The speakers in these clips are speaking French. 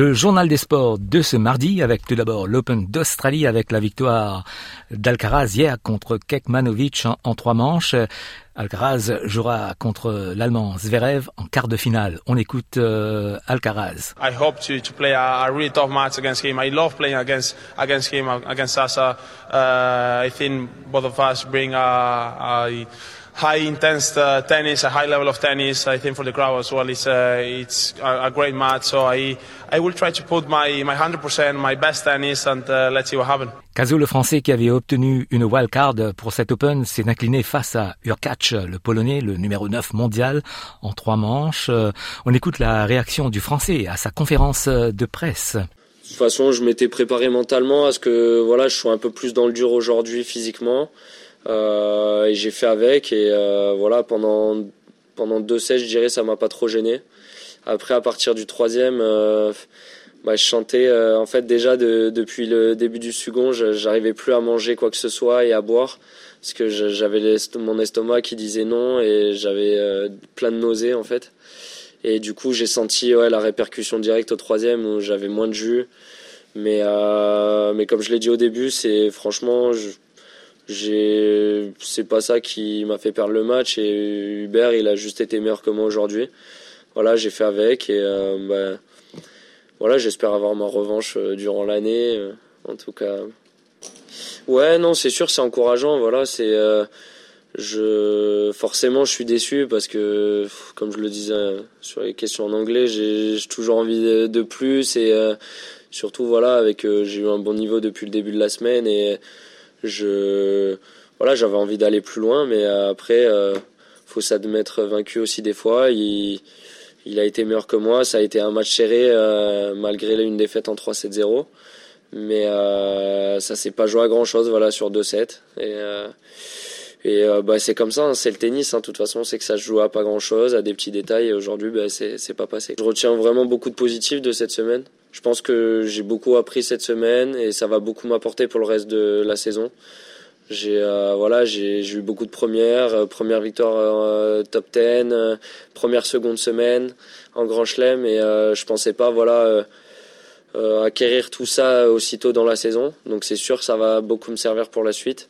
Le journal des sports de ce mardi avec tout d'abord l'Open d'Australie avec la victoire d'Alcaraz hier contre Kekmanovic en, trois manches. Alcaraz jouera contre l'Allemand Zverev en quart de finale. On écoute Alcaraz. I hope to, to play a, a, really tough match against him. I love playing against against him against Sasa. I think both of us bring a, a high intense uh, tennis, a high level of tennis. I think for the crowd as well, it's uh, it's a, a, great match. So I I will try to put my my 100%, my best tennis, and uh, let's see what happens. Kazu, le Français qui avait obtenu une wild card pour cet Open, s'est incliné face à Urkac, le Polonais, le numéro 9 mondial, en trois manches. Euh, on écoute la réaction du Français à sa conférence de presse. De toute façon, je m'étais préparé mentalement à ce que voilà, je sois un peu plus dans le dur aujourd'hui physiquement. Euh, et j'ai fait avec et euh, voilà pendant pendant deux sets je dirais ça m'a pas trop gêné. Après à partir du troisième euh, bah, je chantais en fait déjà de, depuis le début du second j'arrivais plus à manger quoi que ce soit et à boire parce que j'avais mon estomac qui disait non et j'avais plein de nausées en fait et du coup j'ai senti ouais, la répercussion directe au troisième où j'avais moins de jus mais mais comme je l'ai dit au début c'est franchement je, c'est pas ça qui m'a fait perdre le match et Hubert il a juste été meilleur que moi aujourd'hui. Voilà j'ai fait avec et euh, bah, voilà j'espère avoir ma revanche euh, durant l'année euh, en tout cas. Ouais non c'est sûr c'est encourageant voilà c'est je forcément je suis déçu parce que comme je le disais sur les questions en anglais j'ai toujours envie de, plus et surtout voilà avec j'ai eu un bon niveau depuis le début de la semaine je voilà, j'avais envie d'aller plus loin, mais après, euh, faut s'admettre vaincu aussi des fois. Il, il a été meilleur que moi. Ça a été un match serré euh, malgré une défaite en 3-7-0. Mais euh, ça s'est pas joué à grand chose voilà, sur 2-7. Et, et bah, c'est comme ça, hein, c'est le tennis. Hein. De toute façon, c'est que ça se joue à pas grand chose, à des petits détails. Et aujourd'hui, bah, c'est pas passé. Je retiens vraiment beaucoup de positifs de cette semaine. Je pense que j'ai beaucoup appris cette semaine et ça va beaucoup m'apporter pour le reste de la saison. J'ai euh, voilà, j'ai eu beaucoup de premières, euh, première victoire euh, top 10, première seconde semaine en Grand Chelem et je pensais pas voilà acquérir tout ça aussitôt dans la saison. Donc c'est sûr, ça va beaucoup me servir pour la suite.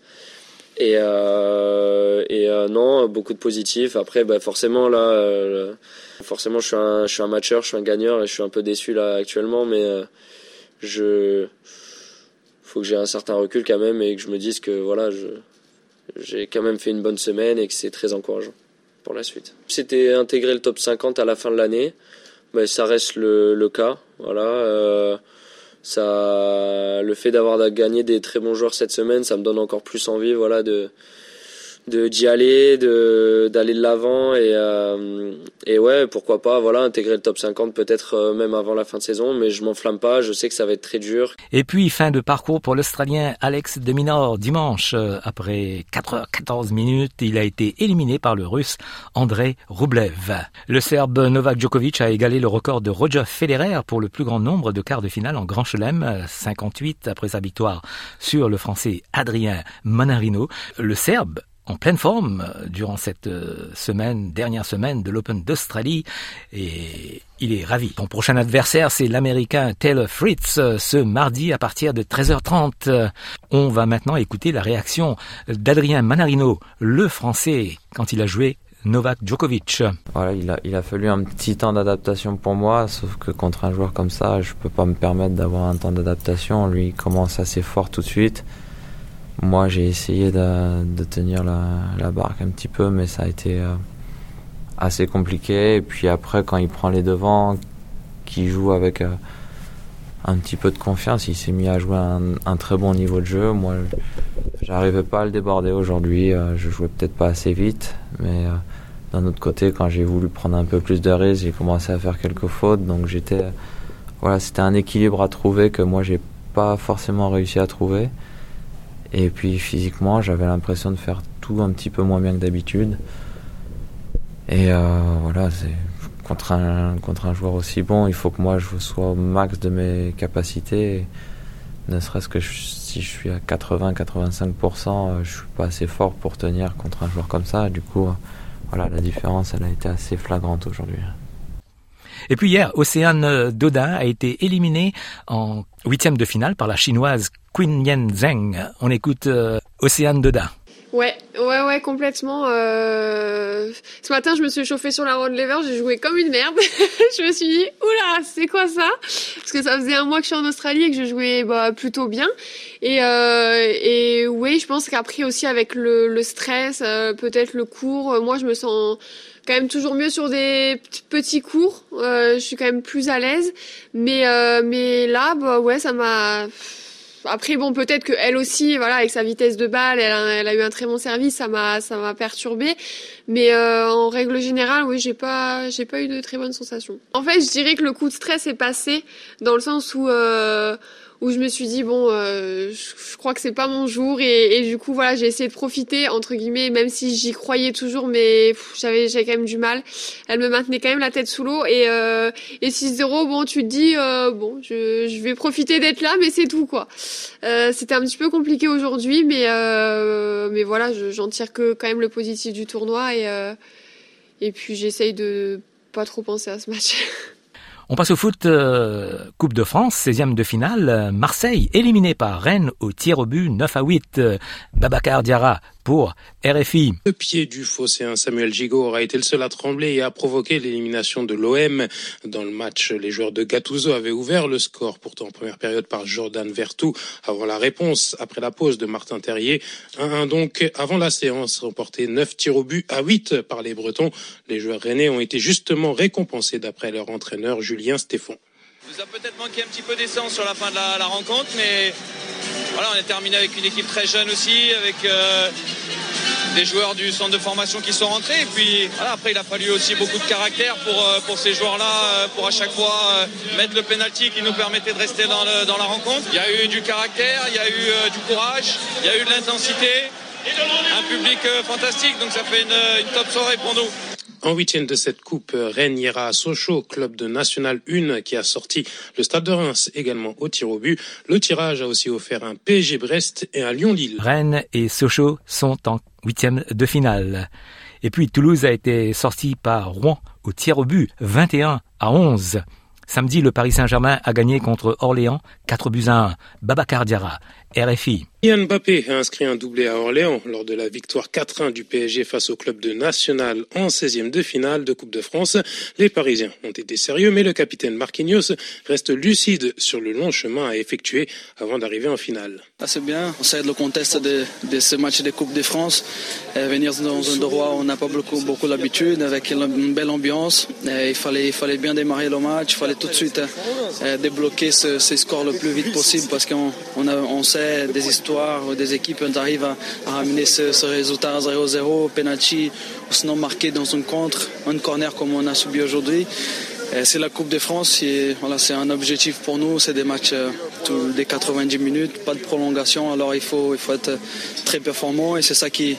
Et, et non, beaucoup de positifs. Après, bah, forcément là Forcément, je suis un, je suis un matcheur, je suis un gagneur et je suis un peu déçu là actuellement, mais euh, je faut que j'ai un certain recul quand même et que je me dise que voilà, je j'ai quand même fait une bonne semaine et que c'est très encourageant pour la suite. C'était intégrer le top 50 à la fin de l'année, mais ça reste le, le cas. Voilà, euh, ça, le fait d'avoir gagné des très bons joueurs cette semaine, ça me donne encore plus envie, voilà, de d'y aller, de d'aller de l'avant et euh, et ouais, pourquoi pas voilà, intégrer le top 50 peut-être euh, même avant la fin de saison, mais je m'enflamme pas, je sais que ça va être très dur. Et puis fin de parcours pour l'Australien Alex de Minaur dimanche euh, après 4h14 minutes, il a été éliminé par le Russe Andrei Rublev. Le Serbe Novak Djokovic a égalé le record de Roger Federer pour le plus grand nombre de quarts de finale en Grand Chelem, 58 après sa victoire sur le Français Adrien Manarino. Le Serbe en pleine forme euh, durant cette euh, semaine, dernière semaine de l'Open d'Australie et il est ravi. Ton prochain adversaire, c'est l'Américain Taylor Fritz euh, ce mardi à partir de 13h30. On va maintenant écouter la réaction d'Adrien Manarino, le Français, quand il a joué Novak Djokovic. Voilà, il a, il a fallu un petit temps d'adaptation pour moi, sauf que contre un joueur comme ça, je peux pas me permettre d'avoir un temps d'adaptation. Lui, il commence assez fort tout de suite. Moi, j'ai essayé de, tenir la, barque un petit peu, mais ça a été euh, assez compliqué. Et puis après, quand il prend les devants, qu'il joue avec euh, un petit peu de confiance, il s'est mis à jouer un, un, très bon niveau de jeu. Moi, j'arrivais pas à le déborder aujourd'hui. Euh, je jouais peut-être pas assez vite, mais d'un autre côté, quand j'ai voulu prendre un peu plus de risques, j'ai commencé à faire quelques fautes. Donc j'étais, c'était un équilibre à trouver que moi j'ai pas forcément réussi à trouver. Et puis physiquement, j'avais l'impression de faire tout un petit peu moins bien que d'habitude. Et euh, voilà, contre un, contre un joueur aussi bon, il faut que moi je sois au max de mes capacités. Ne serait-ce que si je suis à 80-85%, je suis pas assez fort pour tenir contre un joueur comme ça. Du coup, voilà, la différence, elle a été assez flagrante aujourd'hui. Et puis hier, Océane Dodin a été éliminée en huitième de finale par la chinoise Qin Yen Zheng. On écoute euh, Océane Dodin. Ouais, ouais, ouais, complètement. Euh... Ce matin, je me suis chauffée sur la road lever, j'ai joué comme une merde. je me suis dit, oula, c'est quoi ça? Parce que ça faisait un mois que je suis en Australie et que je jouais bah, plutôt bien. Et, euh, et oui, je pense qu'après aussi avec le, stress, euh, peut-être le cours, moi je me sens quand même toujours mieux sur des petits cours. Je suis quand même plus à l'aise. Mais, mais là, bah ouais, ça m'a après bon peut-être que elle aussi voilà avec sa vitesse de balle elle a, elle a eu un très bon service ça m'a ça m'a perturbé mais euh, en règle générale oui j'ai pas j'ai pas eu de très bonnes sensations. En fait je dirais que le coup de stress est passé dans le sens où euh, où je me suis dit bon euh, je, crois que c'est pas mon jour et, et du coup voilà j'ai essayé de profiter entre guillemets même si j'y croyais toujours mais j'avais j'avais quand même du mal. Elle me maintenait quand même la tête sous l'eau et euh, et 6-0 bon tu te dis euh, bon je, je vais profiter d'être là mais c'est tout quoi. Euh, c'était un petit peu compliqué aujourd'hui mais euh, mais voilà j'en tire que quand même le positif du tournoi et euh, et puis j'essaye de pas trop penser à ce match On passe au foot euh, Coupe de France, 16e de finale. Marseille éliminé par Rennes au tir au but 9 à 8. Babacar Diarra pour RFI. Le pied du phocéen Samuel Gigot aura été le seul à trembler et à provoquer l'élimination de l'OM. Dans le match, les joueurs de Gattuso avaient ouvert le score, pourtant en première période par Jordan Vertou, avant la réponse, après la pause de Martin Terrier. 1-1 donc, avant la séance, remporté 9 tirs au but à 8 par les Bretons. Les joueurs rennais ont été justement récompensés d'après leur entraîneur Julien Stéphon. Nous a peut-être manqué un petit peu d'essence sur la fin de la, rencontre, mais on est terminé avec une équipe très jeune aussi, avec euh, des joueurs du centre de formation qui sont rentrés. Et puis après, il a fallu aussi beaucoup de caractère pour, euh, ces joueurs-là, euh, pour à chaque fois mettre le penalty qui nous permettait de rester dans, la rencontre. Il y a eu du caractère, il y a eu du courage, il y a eu de l'intensité, un public fantastique. Donc ça fait une top soirée pour nous. En huitième de cette coupe, Rennes ira à Sochaux, club de National 1 qui a sorti le Stade de Reims également au tir au but. Le tirage a aussi offert un PSG Brest et un Lyon-Lille. Rennes et Sochaux sont en huitième de finale. Et puis Toulouse a été sorti par Rouen au tir au but 21 à 11. Samedi, le Paris Saint-Germain a gagné contre Orléans 4 buts à 1. Babacar Diarra, RFI. Yann Mbappé a inscrit un doublé à Orléans lors de la victoire 4-1 du PSG face au club de National en 16e de finale de Coupe de France. Les Parisiens ont été sérieux, mais le capitaine Marquinhos reste lucide sur le long chemin à effectuer avant d'arriver en finale. Ah, c'est bien, on sait le contexte de, de ce match de Coupe de France. Euh, venir dans un endroit où on n'a pas beaucoup, beaucoup l'habitude, avec une belle ambiance. Euh, il, fallait, il fallait bien démarrer le match, il fallait tout de suite euh, débloquer ce, ce, score le plus vite possible parce qu'on on, on sait des histoires des équipes, on arrive à, à ramener ce, résultat à 0-0, penalty, ou sinon marqué dans un contre, un corner comme on a subi aujourd'hui. C'est la Coupe de France, et voilà, c'est un objectif pour nous, c'est des matchs euh, des 90 minutes, pas de prolongation, alors il faut, il faut être très performant et c'est ça qui,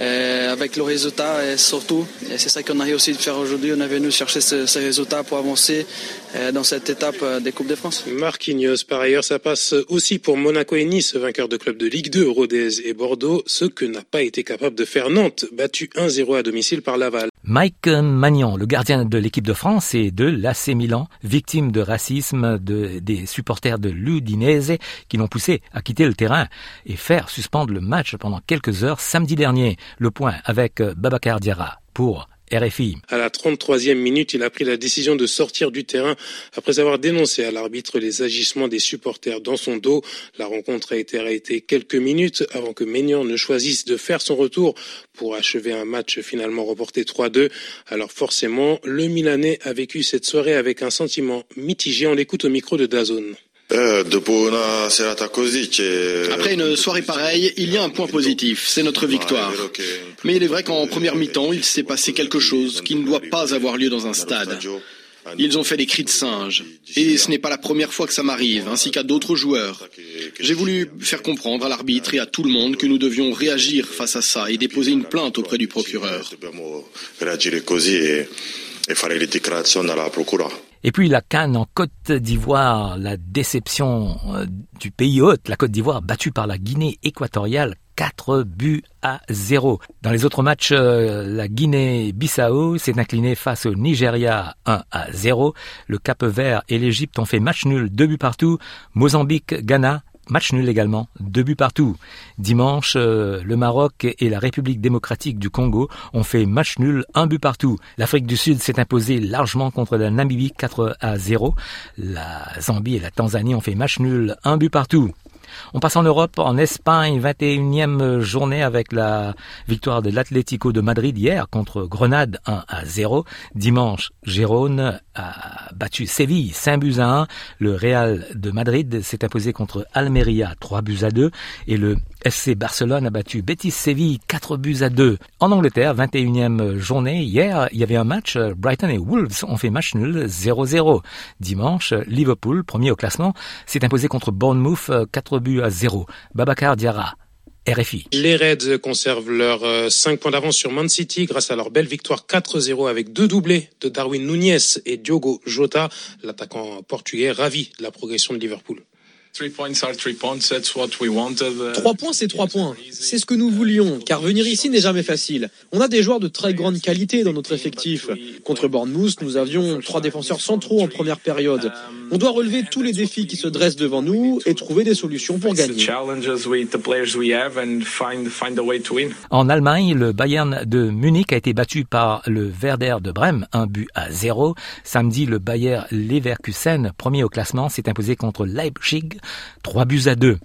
euh, avec le résultat et surtout, et c'est ça qu'on a réussi de faire aujourd'hui, on est venu chercher ce, ce résultat pour avancer euh, dans cette étape euh, des Coupes de France. Marquinhos, par ailleurs, ça passe aussi pour Monaco et Nice, vainqueurs de clubs de Ligue 2, Rodez et Bordeaux, ce que n'a pas été capable de faire Nantes, battu 1-0 à domicile par Laval. Mike Magnan, le gardien de l'équipe de France et de l'AC Milan, victime de racisme de, des supporters de l'Udinese qui l'ont poussé à quitter le terrain et faire suspendre le match pendant quelques heures samedi dernier. Le point avec Babacar Diarra pour RFI. À la 33e minute, il a pris la décision de sortir du terrain après avoir dénoncé à l'arbitre les agissements des supporters dans son dos. La rencontre a été arrêtée quelques minutes avant que Maignan ne choisisse de faire son retour pour achever un match finalement reporté 3-2. Alors forcément, le Milanais a vécu cette soirée avec un sentiment mitigé. On l'écoute au micro de Dazone. Après une soirée pareille, il y a un point positif, c'est notre victoire. Mais il est vrai qu'en première mi-temps, il s'est passé quelque chose qui ne doit pas avoir lieu dans un stade. Ils ont fait des cris de singe. Et ce n'est pas la première fois que ça m'arrive, ainsi qu'à d'autres joueurs. J'ai voulu faire comprendre à l'arbitre et à tout le monde que nous devions réagir face à ça et déposer une plainte auprès du procureur. Et puis la Cannes en Côte d'Ivoire, la déception euh, du pays hôte, la Côte d'Ivoire battue par la Guinée équatoriale 4 buts à 0. Dans les autres matchs, euh, la Guinée-Bissau s'est inclinée face au Nigeria 1 à 0. Le Cap Vert et l'Égypte ont fait match nul, 2 buts partout. Mozambique-Ghana Match nul également, deux buts partout. Dimanche, euh, le Maroc et la République démocratique du Congo ont fait match nul, un but partout. L'Afrique du Sud s'est imposée largement contre la Namibie 4 à 0. La Zambie et la Tanzanie ont fait match nul, un but partout. On passe en Europe, en Espagne, 21e journée avec la victoire de l'Atlético de Madrid hier contre Grenade 1 à 0. Dimanche, Gérone a battu Séville 5 buts à 1. Le Real de Madrid s'est imposé contre Almeria 3 buts à 2 et le FC Barcelone a battu Betis Séville 4 buts à 2. En Angleterre, 21e journée, hier, il y avait un match, Brighton et Wolves ont fait match nul 0-0. Dimanche, Liverpool, premier au classement, s'est imposé contre Bournemouth 4 buts à 0. Babacar Diarra, RFI. Les Reds conservent leurs 5 points d'avance sur Man City grâce à leur belle victoire 4-0 avec deux doublés de Darwin Núñez et Diogo Jota, l'attaquant portugais ravi de la progression de Liverpool. Trois points, c'est trois points. C'est ce que nous voulions, car venir ici n'est jamais facile. On a des joueurs de très grande qualité dans notre effectif. Contre Bournemouth, nous avions trois défenseurs centraux en première période. On doit relever tous les défis qui se dressent devant nous et trouver des solutions pour gagner. En Allemagne, le Bayern de Munich a été battu par le Werder de Brême, un but à zéro. Samedi, le Bayer Leverkusen, premier au classement, s'est imposé contre Leipzig 3 buts à 2.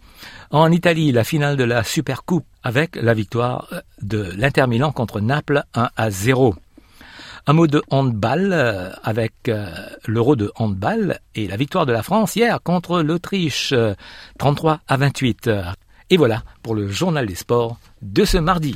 En Italie, la finale de la Supercoupe avec la victoire de l'Inter Milan contre Naples 1 à 0. Un mot de handball euh, avec euh, l'euro de handball et la victoire de la France hier contre l'Autriche 33 à 28. Et voilà pour le journal des sports de ce mardi.